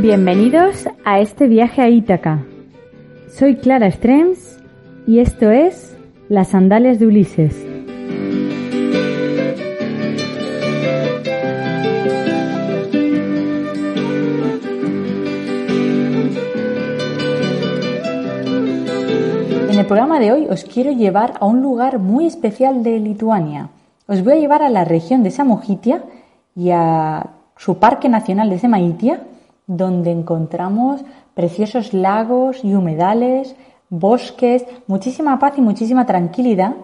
Bienvenidos a este viaje a Ítaca. Soy Clara Strems y esto es Las Sandalias de Ulises. En el programa de hoy os quiero llevar a un lugar muy especial de Lituania. Os voy a llevar a la región de Samogitia y a su Parque Nacional de Semaitia, donde encontramos preciosos lagos y humedales, bosques, muchísima paz y muchísima tranquilidad,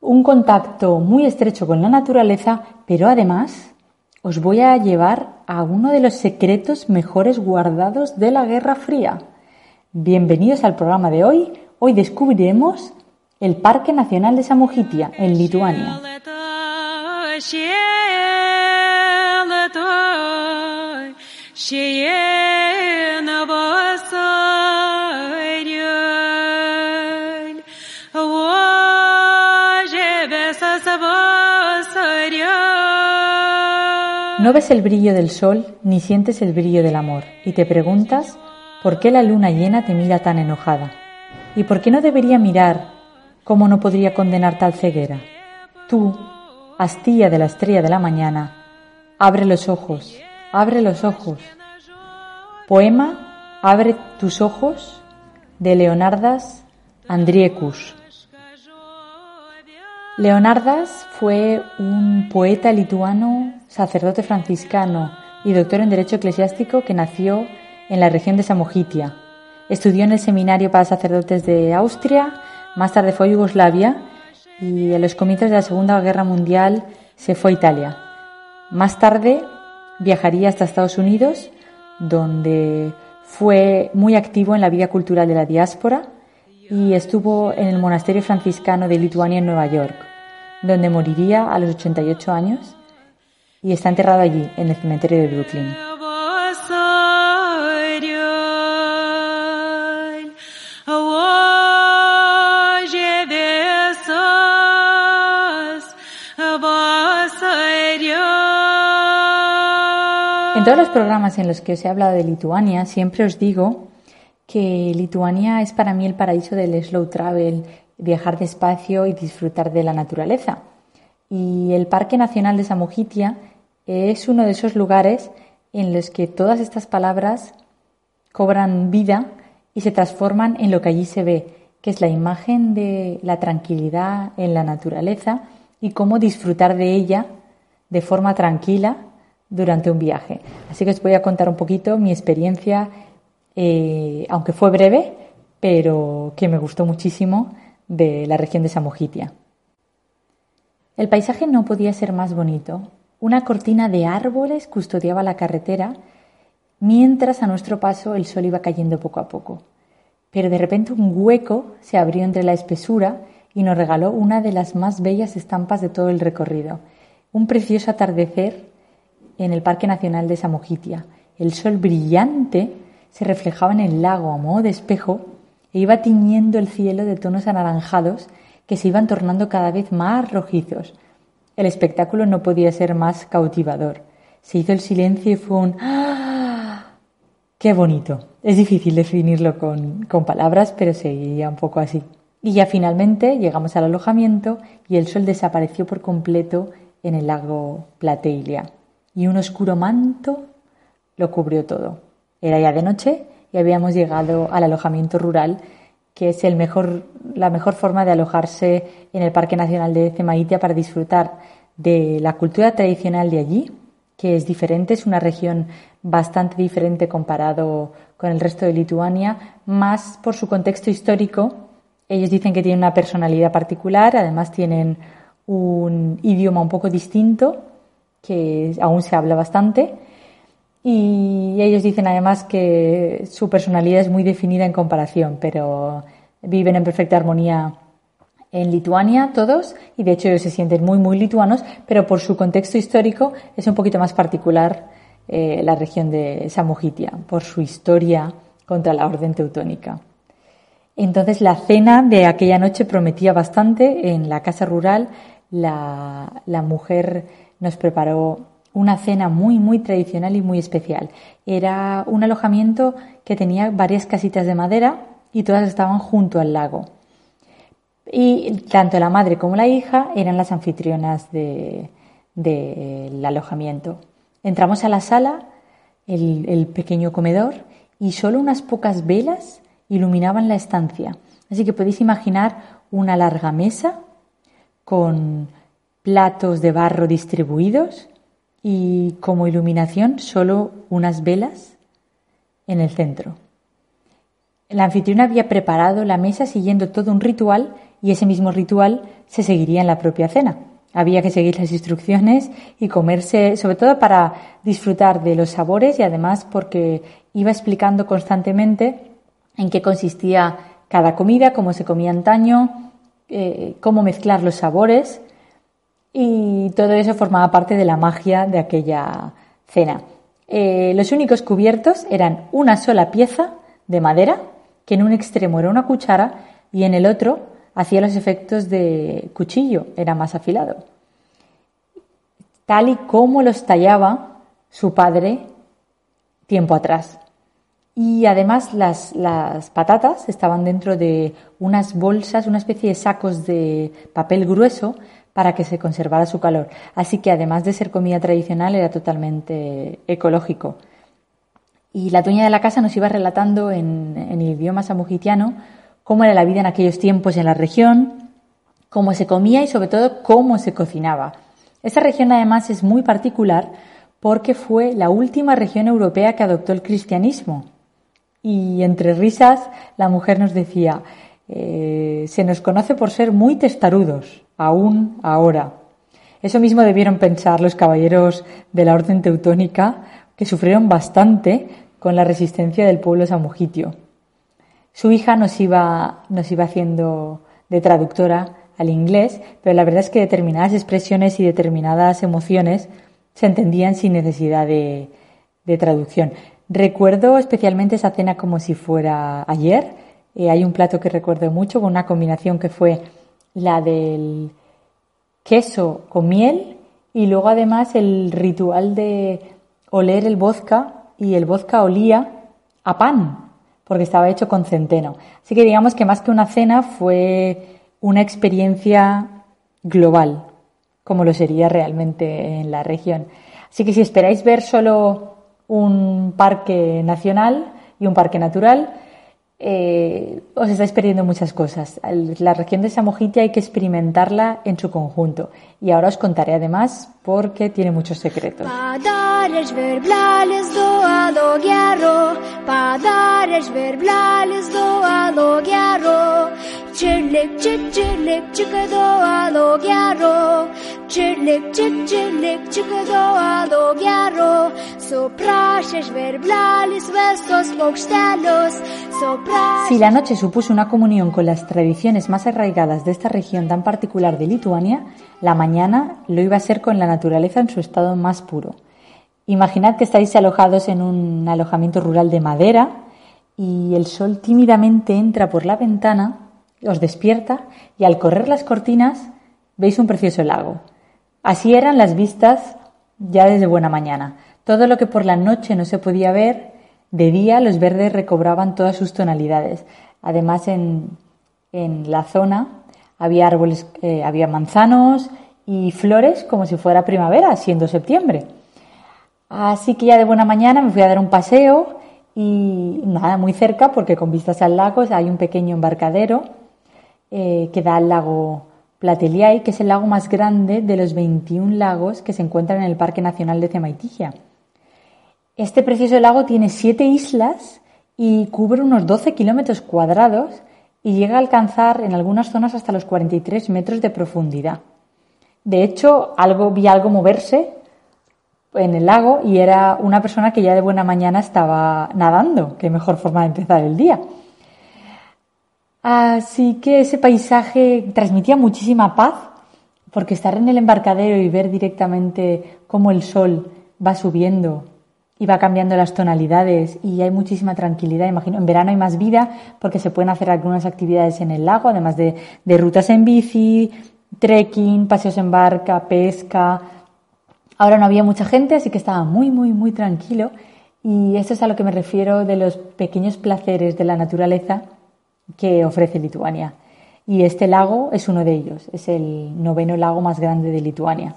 un contacto muy estrecho con la naturaleza, pero además os voy a llevar a uno de los secretos mejores guardados de la Guerra Fría. Bienvenidos al programa de hoy. Hoy descubriremos el Parque Nacional de Samogitia, en Lituania. No ves el brillo del sol ni sientes el brillo del amor y te preguntas por qué la luna llena te mira tan enojada y por qué no debería mirar cómo no podría condenar tal ceguera. Tú, astilla de la estrella de la mañana, abre los ojos, abre los ojos. Poema Abre tus ojos de Leonardas Andriecus. Leonardas fue un poeta lituano, sacerdote franciscano y doctor en Derecho Eclesiástico que nació en la región de Samogitia. Estudió en el Seminario para Sacerdotes de Austria, más tarde fue a Yugoslavia y en los comienzos de la Segunda Guerra Mundial se fue a Italia. Más tarde viajaría hasta Estados Unidos, donde fue muy activo en la vida cultural de la diáspora y estuvo en el monasterio franciscano de Lituania en Nueva York, donde moriría a los 88 años y está enterrado allí, en el cementerio de Brooklyn. En todos los programas en los que os he hablado de Lituania, siempre os digo que Lituania es para mí el paraíso del slow travel, viajar despacio y disfrutar de la naturaleza. Y el Parque Nacional de Samogitia es uno de esos lugares en los que todas estas palabras cobran vida y se transforman en lo que allí se ve, que es la imagen de la tranquilidad en la naturaleza y cómo disfrutar de ella de forma tranquila durante un viaje. Así que os voy a contar un poquito mi experiencia eh, aunque fue breve, pero que me gustó muchísimo de la región de Samogitia. El paisaje no podía ser más bonito. Una cortina de árboles custodiaba la carretera, mientras a nuestro paso el sol iba cayendo poco a poco. Pero de repente un hueco se abrió entre la espesura y nos regaló una de las más bellas estampas de todo el recorrido. Un precioso atardecer en el Parque Nacional de Samogitia. El sol brillante se reflejaba en el lago a modo de espejo e iba tiñendo el cielo de tonos anaranjados que se iban tornando cada vez más rojizos. El espectáculo no podía ser más cautivador. Se hizo el silencio y fue un ¡Ah! ¡Qué bonito! Es difícil definirlo con, con palabras, pero seguía un poco así. Y ya finalmente llegamos al alojamiento y el sol desapareció por completo en el lago Plateilia y un oscuro manto lo cubrió todo. Era ya de noche y habíamos llegado al alojamiento rural, que es la mejor forma de alojarse en el Parque Nacional de Cemaitia para disfrutar de la cultura tradicional de allí, que es diferente, es una región bastante diferente comparado con el resto de Lituania, más por su contexto histórico. Ellos dicen que tienen una personalidad particular, además tienen un idioma un poco distinto, que aún se habla bastante, y ellos dicen además que su personalidad es muy definida en comparación, pero viven en perfecta armonía en Lituania todos y de hecho ellos se sienten muy muy lituanos, pero por su contexto histórico es un poquito más particular eh, la región de Samogitia, por su historia contra la orden teutónica. Entonces la cena de aquella noche prometía bastante. En la casa rural la, la mujer nos preparó una cena muy, muy tradicional y muy especial. Era un alojamiento que tenía varias casitas de madera y todas estaban junto al lago. Y tanto la madre como la hija eran las anfitrionas del alojamiento. Entramos a la sala, el, pequeño comedor, y solo unas pocas velas iluminaban la estancia. Así que podéis imaginar una larga mesa con platos de barro distribuidos y como iluminación solo unas velas en el centro. La anfitriona había preparado la mesa siguiendo todo un ritual y ese mismo ritual se seguiría en la propia cena. Había que seguir las instrucciones y comerse, sobre todo para disfrutar de los sabores y además porque iba explicando constantemente en qué consistía cada comida, cómo se comía antaño, eh, cómo mezclar los sabores y todo eso formaba parte de la magia de aquella cena. Eh, los únicos cubiertos eran una sola pieza de madera, que en un extremo era una cuchara y en el otro hacía los efectos de cuchillo, era más afilado. Tal y como los tallaba su padre tiempo atrás. Y además las, las, patatas estaban dentro de unas bolsas, una especie de sacos de papel grueso para que se conservara su calor. Así que además de ser comida tradicional era totalmente ecológico. Y la dueña de la casa nos iba relatando en, en idioma samujitiano cómo era la vida en aquellos tiempos en la región, cómo se comía y sobre todo cómo se cocinaba. Esta región además es muy particular porque fue la última región europea que adoptó el cristianismo. Y entre risas la mujer nos decía, eh, se nos conoce por ser muy testarudos, aún ahora. Eso mismo debieron pensar los caballeros de la orden teutónica, que sufrieron bastante con la resistencia del pueblo samogitio. Su hija nos iba, nos iba haciendo de traductora al inglés, pero la verdad es que determinadas expresiones y determinadas emociones se entendían sin necesidad de, traducción. Recuerdo especialmente esa cena como si fuera ayer. Eh, hay un plato que recuerdo mucho con una combinación que fue la del queso con miel y luego además el ritual de oler el vodka y el vodka olía a pan porque estaba hecho con centeno. Así que digamos que más que una cena fue una experiencia global, como lo sería realmente en la región. Así que si esperáis ver solo un parque nacional y un parque natural, eh, os estáis perdiendo muchas cosas. La región de Samogitia hay que experimentarla en su conjunto. Y ahora os contaré además porque tiene muchos secretos. Si la noche supuso una comunión con las tradiciones más arraigadas de esta región tan particular de Lituania, la mañana lo iba a ser con la naturaleza en su estado más puro. Imaginad que estáis alojados en un alojamiento rural de madera y el sol tímidamente entra por la ventana, os despierta y al correr las cortinas veis un precioso lago. Así eran las vistas ya desde buena mañana. Todo lo que por la noche no se podía ver, de día los verdes recobraban todas sus tonalidades. Además, en, en la zona había árboles, eh, había manzanos y flores como si fuera primavera, siendo septiembre. Así que ya de buena mañana me fui a dar un paseo y nada, muy cerca, porque con vistas al lago hay un pequeño embarcadero eh, que da al lago Plateliai, que es el lago más grande de los 21 lagos que se encuentran en el Parque Nacional de Cemaitigia. Este precioso lago tiene siete islas y cubre unos 12 kilómetros cuadrados y llega a alcanzar en algunas zonas hasta los 43 metros de profundidad. De hecho, algo, vi algo moverse en el lago y era una persona que ya de buena mañana estaba nadando. Qué mejor forma de empezar el día. Así que ese paisaje transmitía muchísima paz, porque estar en el embarcadero y ver directamente cómo el sol va subiendo y va cambiando las tonalidades y hay muchísima tranquilidad. Imagino, en verano hay más vida porque se pueden hacer algunas actividades en el lago, además de, de rutas en bici, trekking, paseos en barca, pesca. Ahora no había mucha gente, así que estaba muy, muy, muy tranquilo. Y eso es a lo que me refiero de los pequeños placeres de la naturaleza que ofrece Lituania. Y este lago es uno de ellos, es el noveno lago más grande de Lituania.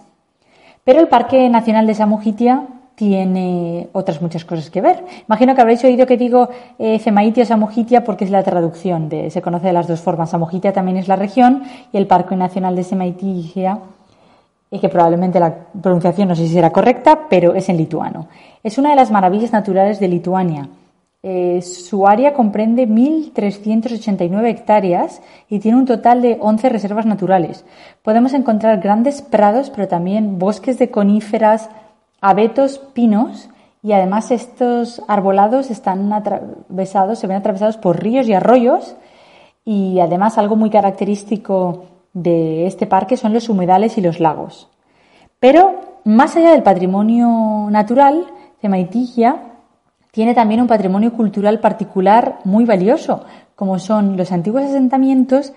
Pero el Parque Nacional de Samogitia tiene otras muchas cosas que ver. Imagino que habréis oído que digo eh, Zemaitia o Samogitia porque es la traducción, de, se conoce de las dos formas. Samogitia también es la región y el Parque Nacional de Zemaitia, y que probablemente la pronunciación no sé si será correcta, pero es en lituano. Es una de las maravillas naturales de Lituania eh, su área comprende 1.389 hectáreas y tiene un total de 11 reservas naturales. Podemos encontrar grandes prados, pero también bosques de coníferas, abetos, pinos y además estos arbolados están atravesados, se ven atravesados por ríos y arroyos y además algo muy característico de este parque son los humedales y los lagos. Pero más allá del patrimonio natural, Cemaitigia tiene también un patrimonio cultural particular muy valioso, como son los antiguos asentamientos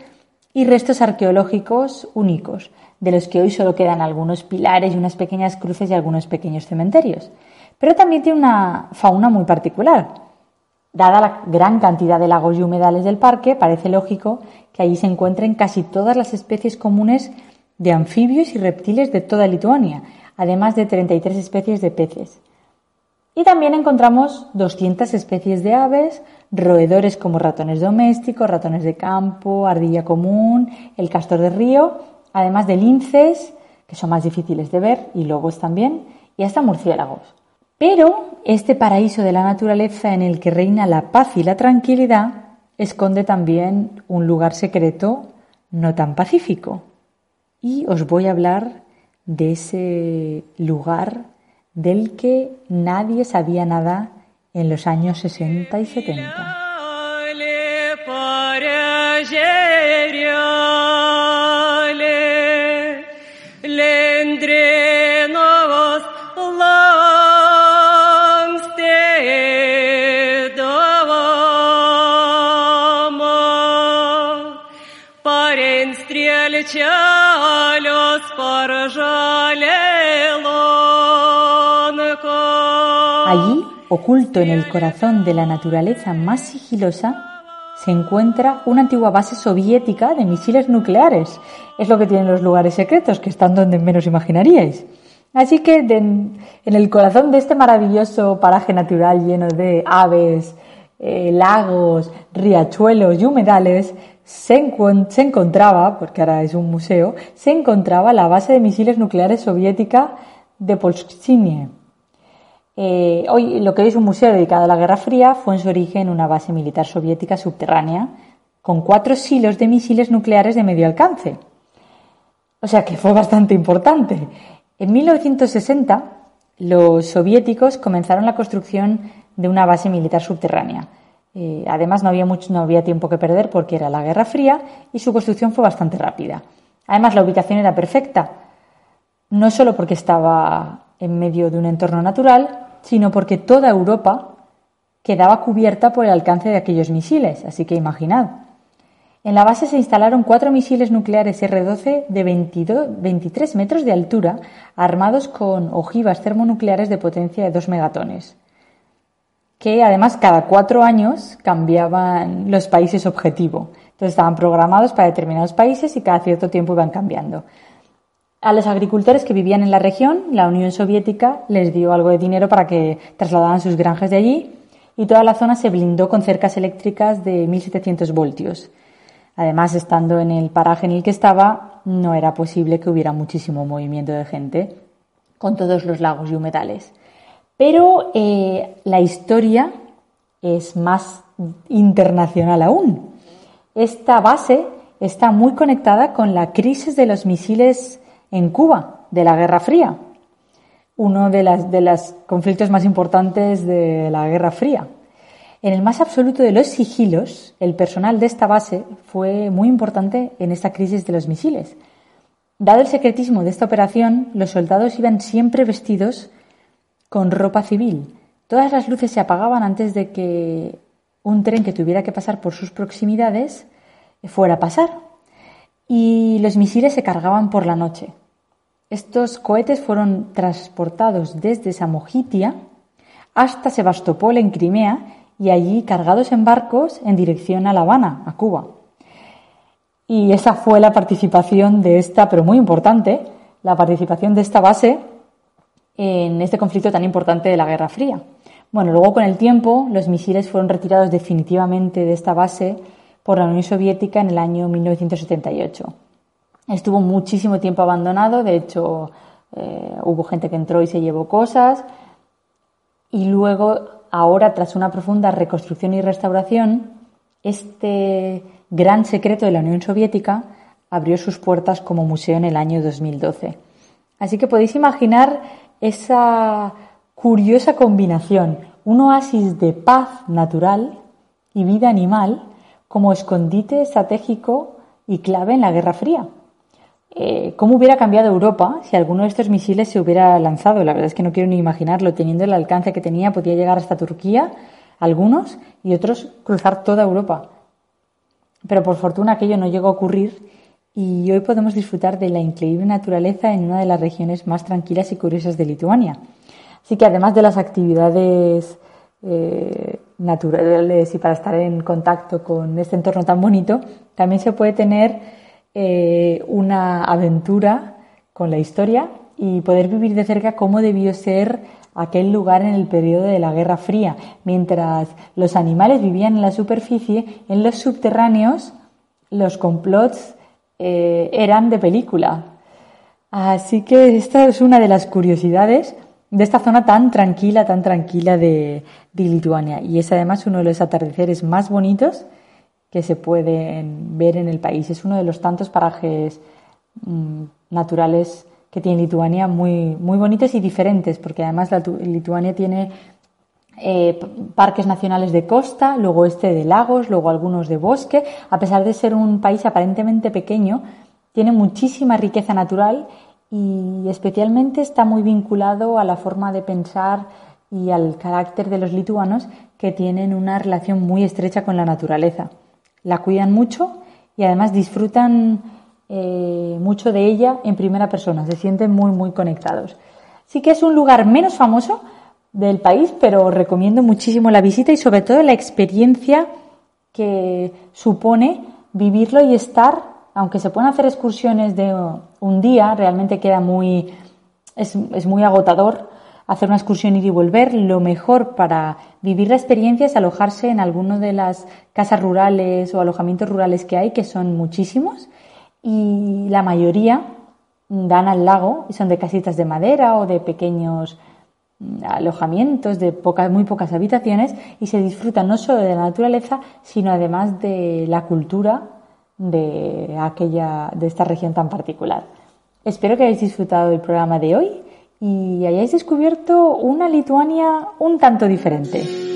y restos arqueológicos únicos, de los que hoy solo quedan algunos pilares y unas pequeñas cruces y algunos pequeños cementerios. Pero también tiene una fauna muy particular. Dada la gran cantidad de lagos y humedales del parque, parece lógico que allí se encuentren casi todas las especies comunes de anfibios y reptiles de toda Lituania, además de 33 especies de peces. Y también encontramos 200 especies de aves, roedores como ratones domésticos, ratones de campo, ardilla común, el castor de río, además de linces, que son más difíciles de ver, y lobos también, y hasta murciélagos. Pero este paraíso de la naturaleza en el que reina la paz y la tranquilidad esconde también un lugar secreto no tan pacífico. Y os voy a hablar de ese lugar del que nadie sabía nada en los años 60 y 70. Oculto en el corazón de la naturaleza más sigilosa, se encuentra una antigua base soviética de misiles nucleares. Es lo que tienen los lugares secretos, que están donde menos imaginaríais. Así que en el corazón de este maravilloso paraje natural lleno de aves, eh, lagos, riachuelos y humedales, se, encontraba, porque ahora es un museo, se encontraba la base de misiles nucleares soviética de Polskinie. Eh, hoy lo que es un museo dedicado a la Guerra Fría fue en su origen una base militar soviética subterránea con cuatro silos de misiles nucleares de medio alcance. O sea que fue bastante importante. En 1960 los soviéticos comenzaron la construcción de una base militar subterránea. Eh, además no había, mucho, no había tiempo que perder porque era la Guerra Fría y su construcción fue bastante rápida. Además la ubicación era perfecta, no solo porque estaba en medio de un entorno natural, sino porque toda Europa quedaba cubierta por el alcance de aquellos misiles, así que imaginad. En la base se instalaron cuatro misiles nucleares R-12 de 23 metros de altura, armados con ojivas termonucleares de potencia de 2 megatones, que además cada cuatro años cambiaban los países objetivo. Entonces estaban programados para determinados países y cada cierto tiempo iban cambiando. A los agricultores que vivían en la región, la Unión Soviética les dio algo de dinero para que trasladaran sus granjas de allí y toda la zona se blindó con cercas eléctricas de 1700 voltios. Además, estando en el paraje en el que estaba, no era posible que hubiera muchísimo movimiento de gente con todos los lagos y humedales. Pero eh, la historia es más internacional aún. Esta base está muy conectada con la crisis de los misiles en Cuba, de la Guerra Fría, uno de los conflictos más importantes de la Guerra Fría. En el más absoluto de los sigilos, el personal de esta base fue muy importante en esta crisis de los misiles. Dado el secretismo de esta operación, los soldados iban siempre vestidos con ropa civil. Todas las luces se apagaban antes de que un tren que tuviera que pasar por sus proximidades fuera a pasar. Y los misiles se cargaban por la noche. Estos cohetes fueron transportados desde Samogitia hasta Sebastopol en Crimea y allí cargados en barcos en dirección a La Habana, a Cuba. Y esa fue la participación de esta, pero muy importante, la participación de esta base en este conflicto tan importante de la Guerra Fría. Bueno, luego con el tiempo los misiles fueron retirados definitivamente de esta base por la Unión Soviética en el año 1978. Estuvo muchísimo tiempo abandonado, de hecho eh, hubo gente que entró y se llevó cosas y luego ahora, tras una profunda reconstrucción y restauración, este gran secreto de la Unión Soviética abrió sus puertas como museo en el año 2012. Así que podéis imaginar esa curiosa combinación, un oasis de paz natural y vida animal como escondite estratégico y clave en la Guerra Fría. Eh, ¿Cómo hubiera cambiado Europa si alguno de estos misiles se hubiera lanzado? La verdad es que no quiero ni imaginarlo. Teniendo el alcance que tenía, podía llegar hasta Turquía, algunos, y otros cruzar toda Europa. Pero por fortuna aquello no llegó a ocurrir y hoy podemos disfrutar de la increíble naturaleza en una de las regiones más tranquilas y curiosas de Lituania. Así que además de las actividades eh, naturales y para estar en contacto con este entorno tan bonito, también se puede tener eh, una aventura con la historia y poder vivir de cerca cómo debió ser aquel lugar en el periodo de la Guerra Fría. Mientras los animales vivían en la superficie, en los subterráneos los complots eh, eran de película. Así que esta es una de las curiosidades de esta zona tan tranquila, tan tranquila de, de Lituania. Y es además uno de los atardeceres más bonitos que se pueden ver en el país. Es uno de los tantos parajes mm, naturales que tiene Lituania muy, muy bonitos y diferentes, porque además la, Lituania tiene eh, parques nacionales de costa, luego este de lagos, luego algunos de bosque. A pesar de ser un país aparentemente pequeño, tiene muchísima riqueza natural y especialmente está muy vinculado a la forma de pensar y al carácter de los lituanos que tienen una relación muy estrecha con la naturaleza la cuidan mucho y además disfrutan eh, mucho de ella en primera persona, se sienten muy, muy conectados. Sí que es un lugar menos famoso del país, pero recomiendo muchísimo la visita y sobre todo la experiencia que supone vivirlo y estar, aunque se pueden hacer excursiones de un día, realmente queda muy, es, es muy agotador hacer una excursión ir y volver, lo mejor para vivir la experiencia es alojarse en alguno de las casas rurales o alojamientos rurales que hay, que son muchísimos, y la mayoría dan al lago y son de casitas de madera o de pequeños mm, alojamientos de muy pocas habitaciones y se disfruta no solo de la naturaleza, sino además de la cultura de aquella, de esta región tan particular. Espero que hayáis disfrutado del programa de hoy y hayáis descubierto una Lituania un tanto diferente.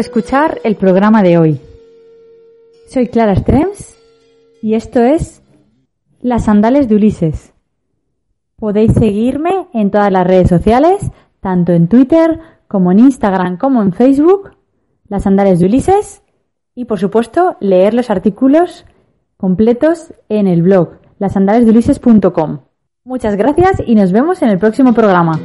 Escuchar el programa de hoy. Soy Clara Strems y esto es Las Sandales de Ulises. Podéis seguirme en todas las redes sociales, tanto en Twitter como en Instagram como en Facebook, Las Sandales de Ulises, y por supuesto leer los artículos completos en el blog lasandalesdeulises.com. Muchas gracias y nos vemos en el próximo programa.